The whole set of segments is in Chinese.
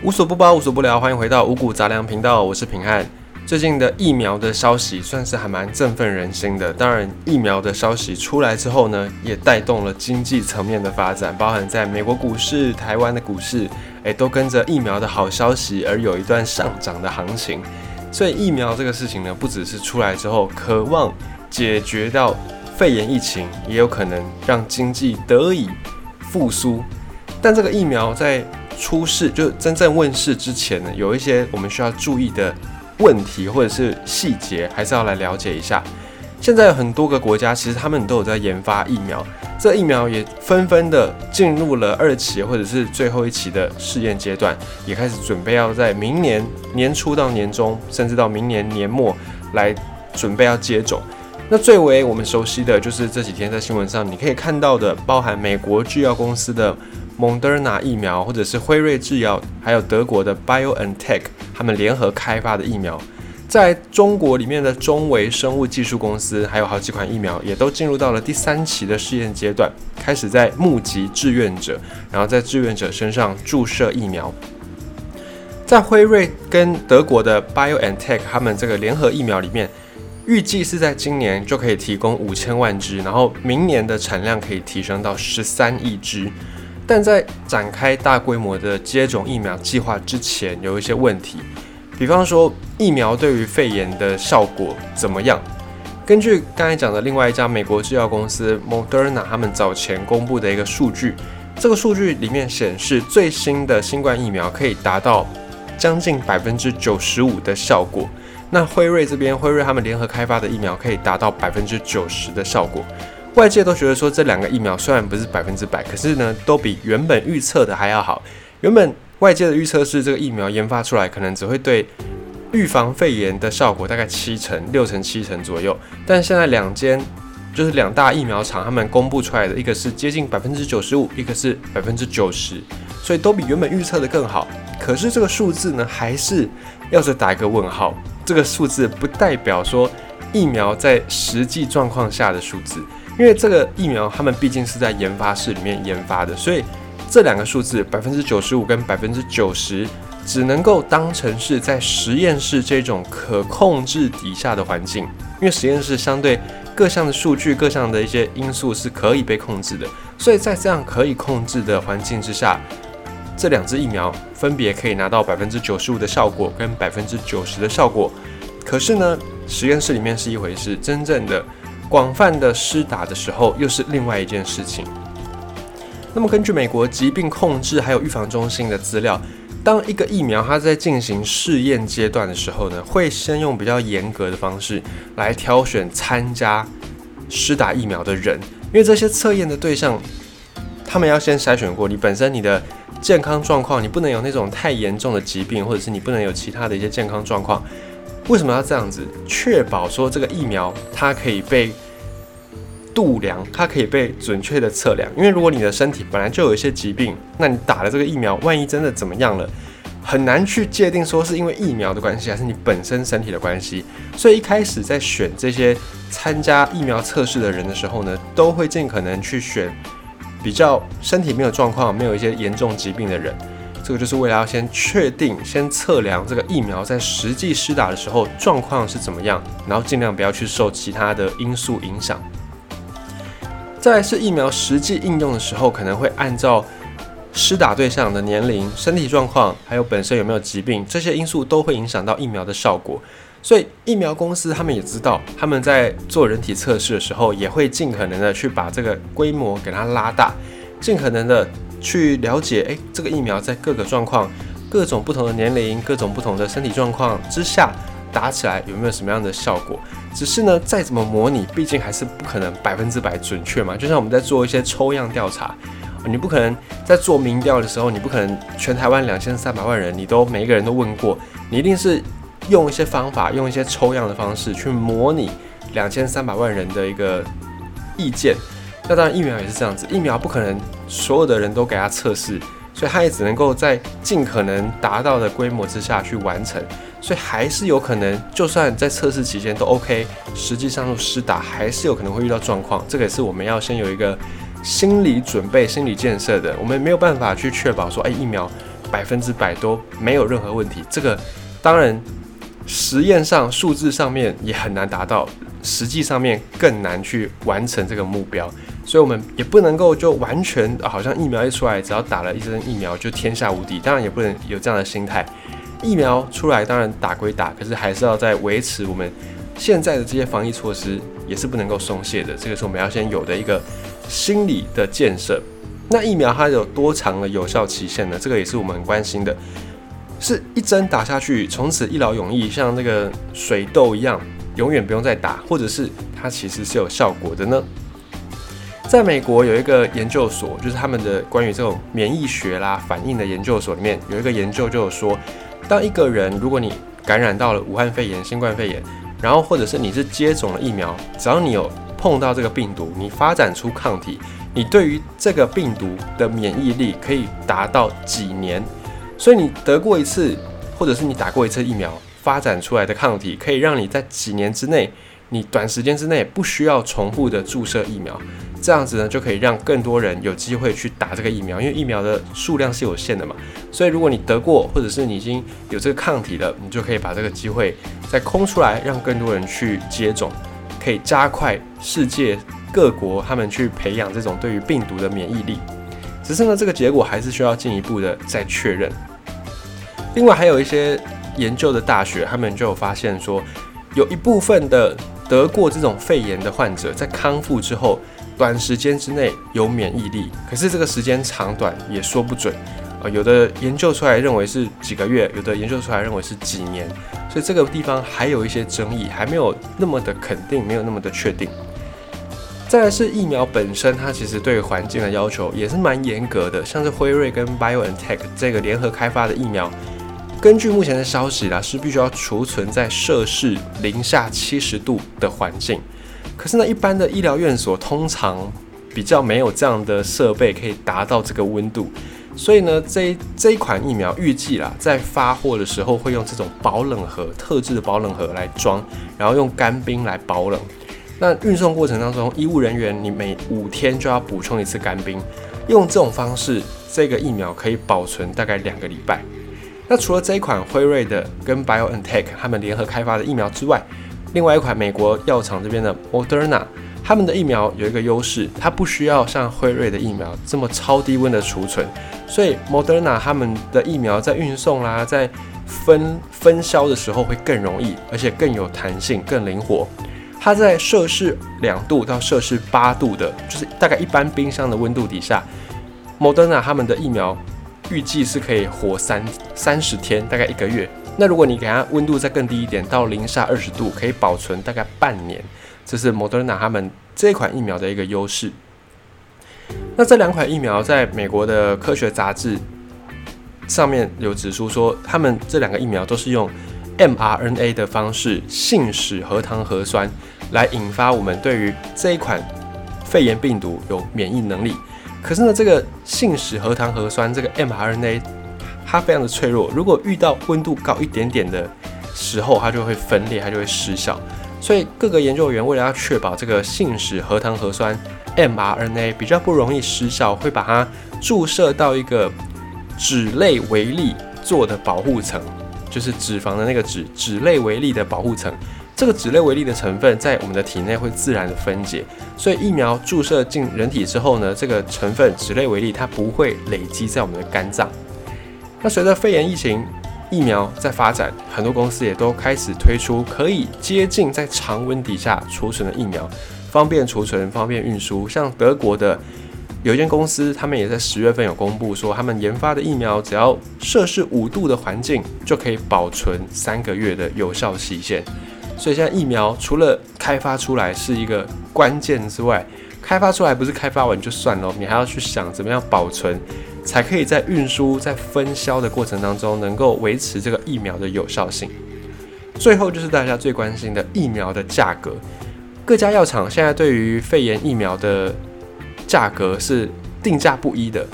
无所不包，无所不聊，欢迎回到五谷杂粮频道，我是平汉。最近的疫苗的消息算是还蛮振奋人心的。当然，疫苗的消息出来之后呢，也带动了经济层面的发展，包含在美国股市、台湾的股市，诶，都跟着疫苗的好消息而有一段上涨的行情。所以，疫苗这个事情呢，不只是出来之后渴望解决到肺炎疫情，也有可能让经济得以复苏。但这个疫苗在出世就真正问世之前呢，有一些我们需要注意的问题或者是细节，还是要来了解一下。现在有很多个国家，其实他们都有在研发疫苗，这疫苗也纷纷的进入了二期或者是最后一期的试验阶段，也开始准备要在明年年初到年中，甚至到明年年末来准备要接种。那最为我们熟悉的就是这几天在新闻上你可以看到的，包含美国制药公司的。蒙德纳疫苗，或者是辉瑞制药，还有德国的 BioNTech，他们联合开发的疫苗，在中国里面的中维生物技术公司，还有好几款疫苗，也都进入到了第三期的试验阶段，开始在募集志愿者，然后在志愿者身上注射疫苗。在辉瑞跟德国的 BioNTech 他们这个联合疫苗里面，预计是在今年就可以提供五千万支，然后明年的产量可以提升到十三亿支。但在展开大规模的接种疫苗计划之前，有一些问题，比方说疫苗对于肺炎的效果怎么样？根据刚才讲的另外一家美国制药公司 Moderna 他们早前公布的一个数据，这个数据里面显示，最新的新冠疫苗可以达到将近百分之九十五的效果。那辉瑞这边，辉瑞他们联合开发的疫苗可以达到百分之九十的效果。外界都觉得说这两个疫苗虽然不是百分之百，可是呢都比原本预测的还要好。原本外界的预测是这个疫苗研发出来可能只会对预防肺炎的效果大概七成、六成、七成左右，但现在两间就是两大疫苗厂他们公布出来的一个是接近百分之九十五，一个是百分之九十，所以都比原本预测的更好。可是这个数字呢还是要是打一个问号，这个数字不代表说疫苗在实际状况下的数字。因为这个疫苗，他们毕竟是在研发室里面研发的，所以这两个数字百分之九十五跟百分之九十，只能够当成是在实验室这种可控制底下的环境。因为实验室相对各项的数据、各项的一些因素是可以被控制的，所以在这样可以控制的环境之下，这两支疫苗分别可以拿到百分之九十五的效果跟百分之九十的效果。可是呢，实验室里面是一回事，真正的。广泛的施打的时候，又是另外一件事情。那么，根据美国疾病控制还有预防中心的资料，当一个疫苗它在进行试验阶段的时候呢，会先用比较严格的方式来挑选参加施打疫苗的人，因为这些测验的对象，他们要先筛选过你本身你的健康状况，你不能有那种太严重的疾病，或者是你不能有其他的一些健康状况。为什么要这样子？确保说这个疫苗它可以被度量，它可以被准确的测量。因为如果你的身体本来就有一些疾病，那你打了这个疫苗，万一真的怎么样了，很难去界定说是因为疫苗的关系，还是你本身身体的关系。所以一开始在选这些参加疫苗测试的人的时候呢，都会尽可能去选比较身体没有状况、没有一些严重疾病的人。这个就是为了要先确定、先测量这个疫苗在实际施打的时候状况是怎么样，然后尽量不要去受其他的因素影响。再是疫苗实际应用的时候，可能会按照施打对象的年龄、身体状况，还有本身有没有疾病，这些因素都会影响到疫苗的效果。所以疫苗公司他们也知道，他们在做人体测试的时候，也会尽可能的去把这个规模给它拉大，尽可能的。去了解，诶，这个疫苗在各个状况、各种不同的年龄、各种不同的身体状况之下打起来有没有什么样的效果？只是呢，再怎么模拟，毕竟还是不可能百分之百准确嘛。就像我们在做一些抽样调查，你不可能在做民调的时候，你不可能全台湾两千三百万人，你都每一个人都问过，你一定是用一些方法，用一些抽样的方式去模拟两千三百万人的一个意见。那当然，疫苗也是这样子，疫苗不可能所有的人都给他测试，所以它也只能够在尽可能达到的规模之下去完成，所以还是有可能，就算在测试期间都 OK，实际上施打还是有可能会遇到状况，这个也是我们要先有一个心理准备、心理建设的。我们没有办法去确保说，哎，疫苗百分之百都没有任何问题。这个当然实验上数字上面也很难达到，实际上面更难去完成这个目标。所以，我们也不能够就完全好像疫苗一出来，只要打了一针疫苗就天下无敌。当然，也不能有这样的心态。疫苗出来，当然打归打，可是还是要在维持我们现在的这些防疫措施，也是不能够松懈的。这个是我们要先有的一个心理的建设。那疫苗它有多长的有效期限呢？这个也是我们很关心的。是一针打下去，从此一劳永逸，像那个水痘一样，永远不用再打，或者是它其实是有效果的呢？在美国有一个研究所，就是他们的关于这种免疫学啦反应的研究所里面有一个研究，就有说，当一个人如果你感染到了武汉肺炎、新冠肺炎，然后或者是你是接种了疫苗，只要你有碰到这个病毒，你发展出抗体，你对于这个病毒的免疫力可以达到几年。所以你得过一次，或者是你打过一次疫苗，发展出来的抗体可以让你在几年之内，你短时间之内不需要重复的注射疫苗。这样子呢，就可以让更多人有机会去打这个疫苗，因为疫苗的数量是有限的嘛。所以如果你得过，或者是你已经有这个抗体了，你就可以把这个机会再空出来，让更多人去接种，可以加快世界各国他们去培养这种对于病毒的免疫力。只是呢，这个结果还是需要进一步的再确认。另外，还有一些研究的大学，他们就有发现说，有一部分的得过这种肺炎的患者，在康复之后。短时间之内有免疫力，可是这个时间长短也说不准啊。有的研究出来认为是几个月，有的研究出来认为是几年，所以这个地方还有一些争议，还没有那么的肯定，没有那么的确定。再来是疫苗本身，它其实对环境的要求也是蛮严格的，像是辉瑞跟 BioNTech 这个联合开发的疫苗，根据目前的消息啦，是必须要储存在摄氏零下七十度的环境。可是呢，一般的医疗院所通常比较没有这样的设备可以达到这个温度，所以呢，这这一款疫苗预计啦，在发货的时候会用这种保冷盒，特制的保冷盒来装，然后用干冰来保冷。那运送过程当中，医务人员你每五天就要补充一次干冰，用这种方式，这个疫苗可以保存大概两个礼拜。那除了这一款辉瑞的跟 BioNTech 他们联合开发的疫苗之外，另外一款美国药厂这边的 Moderna，他们的疫苗有一个优势，它不需要像辉瑞的疫苗这么超低温的储存，所以 Moderna 他们的疫苗在运送啦，在分分销的时候会更容易，而且更有弹性、更灵活。它在摄氏两度到摄氏八度的，就是大概一般冰箱的温度底下，Moderna 他们的疫苗预计是可以活三三十天，大概一个月。那如果你给它温度再更低一点，到零下二十度，可以保存大概半年，这是 Moderna 他们这款疫苗的一个优势。那这两款疫苗在美国的科学杂志上面有指出说，他们这两个疫苗都是用 mRNA 的方式信使核糖核酸来引发我们对于这一款肺炎病毒有免疫能力。可是呢，这个信使核糖核酸这个 mRNA。它非常的脆弱，如果遇到温度高一点点的时候，它就会分裂，它就会失效。所以各个研究员为了要确保这个信使核糖核酸 mRNA 比较不容易失效，会把它注射到一个脂类微粒做的保护层，就是脂肪的那个脂脂类微粒的保护层。这个脂类微粒的成分在我们的体内会自然的分解，所以疫苗注射进人体之后呢，这个成分脂类微粒它不会累积在我们的肝脏。那随着肺炎疫情疫苗在发展，很多公司也都开始推出可以接近在常温底下储存的疫苗，方便储存、方便运输。像德国的有一间公司，他们也在十月份有公布说，他们研发的疫苗只要摄氏五度的环境就可以保存三个月的有效期限。所以现在疫苗除了开发出来是一个关键之外，开发出来不是开发完就算了，你还要去想怎么样保存。才可以在运输、在分销的过程当中，能够维持这个疫苗的有效性。最后就是大家最关心的疫苗的价格，各家药厂现在对于肺炎疫苗的价格是定价不一的。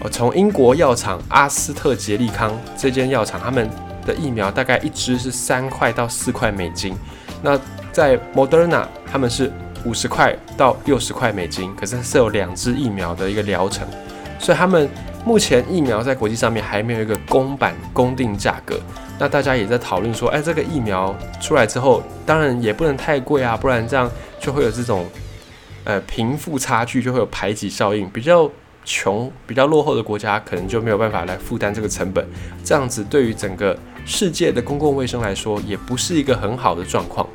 哦，从英国药厂阿斯特捷利康这间药厂，他们的疫苗大概一支是三块到四块美金。那在 Moderna，他们是五十块到六十块美金，可是是有两支疫苗的一个疗程。所以他们目前疫苗在国际上面还没有一个公版公定价格。那大家也在讨论说，哎，这个疫苗出来之后，当然也不能太贵啊，不然这样就会有这种呃贫富差距，就会有排挤效应。比较穷、比较落后的国家，可能就没有办法来负担这个成本。这样子对于整个世界的公共卫生来说，也不是一个很好的状况。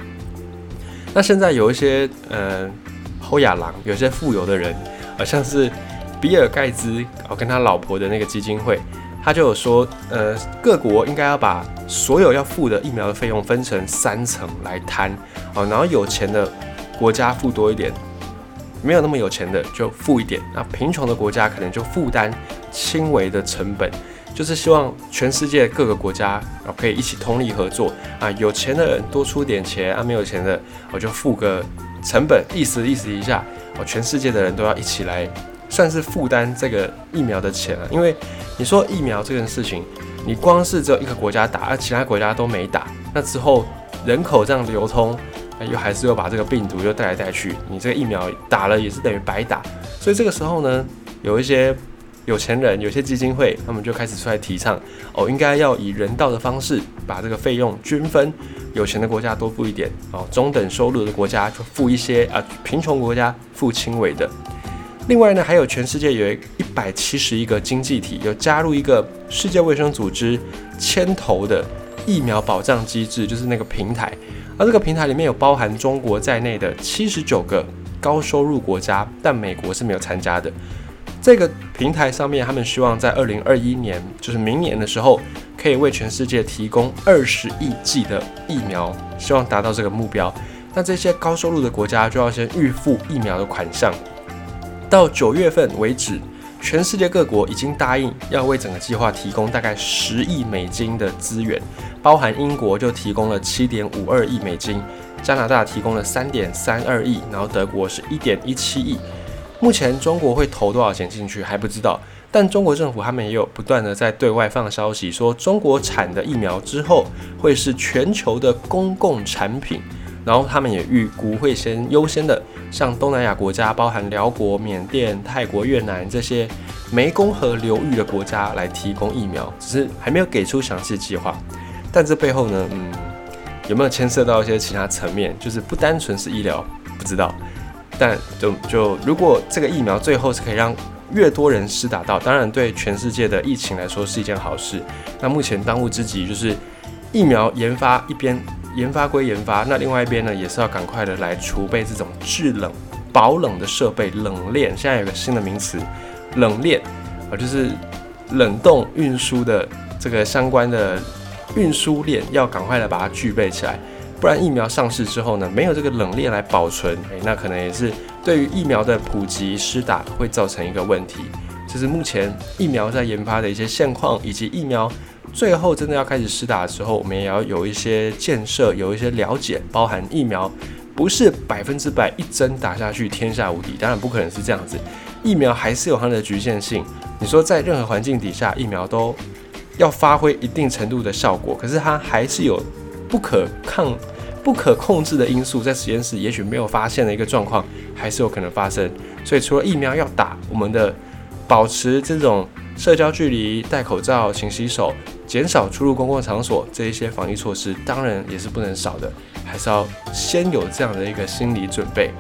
那现在有一些呃后亚郎，有些富有的人，好像是比尔盖茨哦跟他老婆的那个基金会。他就有说，呃，各国应该要把所有要付的疫苗的费用分成三层来摊，哦，然后有钱的国家付多一点，没有那么有钱的就付一点，那贫穷的国家可能就负担轻微的成本，就是希望全世界各个国家啊可以一起通力合作啊，有钱的人多出点钱啊，没有钱的我就付个成本，意思意思一下，哦，全世界的人都要一起来。算是负担这个疫苗的钱了，因为你说疫苗这件事情，你光是只有一个国家打，而其他国家都没打，那之后人口这样流通，又还是又把这个病毒又带来带去，你这个疫苗打了也是等于白打。所以这个时候呢，有一些有钱人、有些基金会，他们就开始出来提倡，哦，应该要以人道的方式把这个费用均分，有钱的国家多付一点，哦，中等收入的国家就付一些，啊，贫穷国家付轻微的。另外呢，还有全世界有一百七十一个经济体有加入一个世界卫生组织牵头的疫苗保障机制，就是那个平台。而这个平台里面有包含中国在内的七十九个高收入国家，但美国是没有参加的。这个平台上面，他们希望在二零二一年，就是明年的时候，可以为全世界提供二十亿剂的疫苗，希望达到这个目标。那这些高收入的国家就要先预付疫苗的款项。到九月份为止，全世界各国已经答应要为整个计划提供大概十亿美金的资源，包含英国就提供了七点五二亿美金，加拿大提供了三点三二亿，然后德国是一点一七亿。目前中国会投多少钱进去还不知道，但中国政府他们也有不断的在对外放消息，说中国产的疫苗之后会是全球的公共产品。然后他们也预估会先优先的向东南亚国家，包含辽国、缅甸、泰国、越南这些湄公河流域的国家来提供疫苗，只是还没有给出详细计划。但这背后呢，嗯，有没有牵涉到一些其他层面？就是不单纯是医疗，不知道。但就就如果这个疫苗最后是可以让越多人施打到，当然对全世界的疫情来说是一件好事。那目前当务之急就是疫苗研发一边。研发归研发，那另外一边呢，也是要赶快的来储备这种制冷、保冷的设备，冷链。现在有个新的名词，冷链啊，就是冷冻运输的这个相关的运输链，要赶快的把它具备起来，不然疫苗上市之后呢，没有这个冷链来保存，诶，那可能也是对于疫苗的普及施打会造成一个问题。就是目前疫苗在研发的一些现况，以及疫苗。最后真的要开始施打的时候，我们也要有一些建设，有一些了解，包含疫苗不是百分之百一针打下去天下无敌，当然不可能是这样子，疫苗还是有它的局限性。你说在任何环境底下，疫苗都要发挥一定程度的效果，可是它还是有不可抗、不可控制的因素，在实验室也许没有发现的一个状况，还是有可能发生。所以除了疫苗要打，我们的保持这种社交距离、戴口罩、勤洗手。减少出入公共场所这一些防疫措施，当然也是不能少的，还是要先有这样的一个心理准备。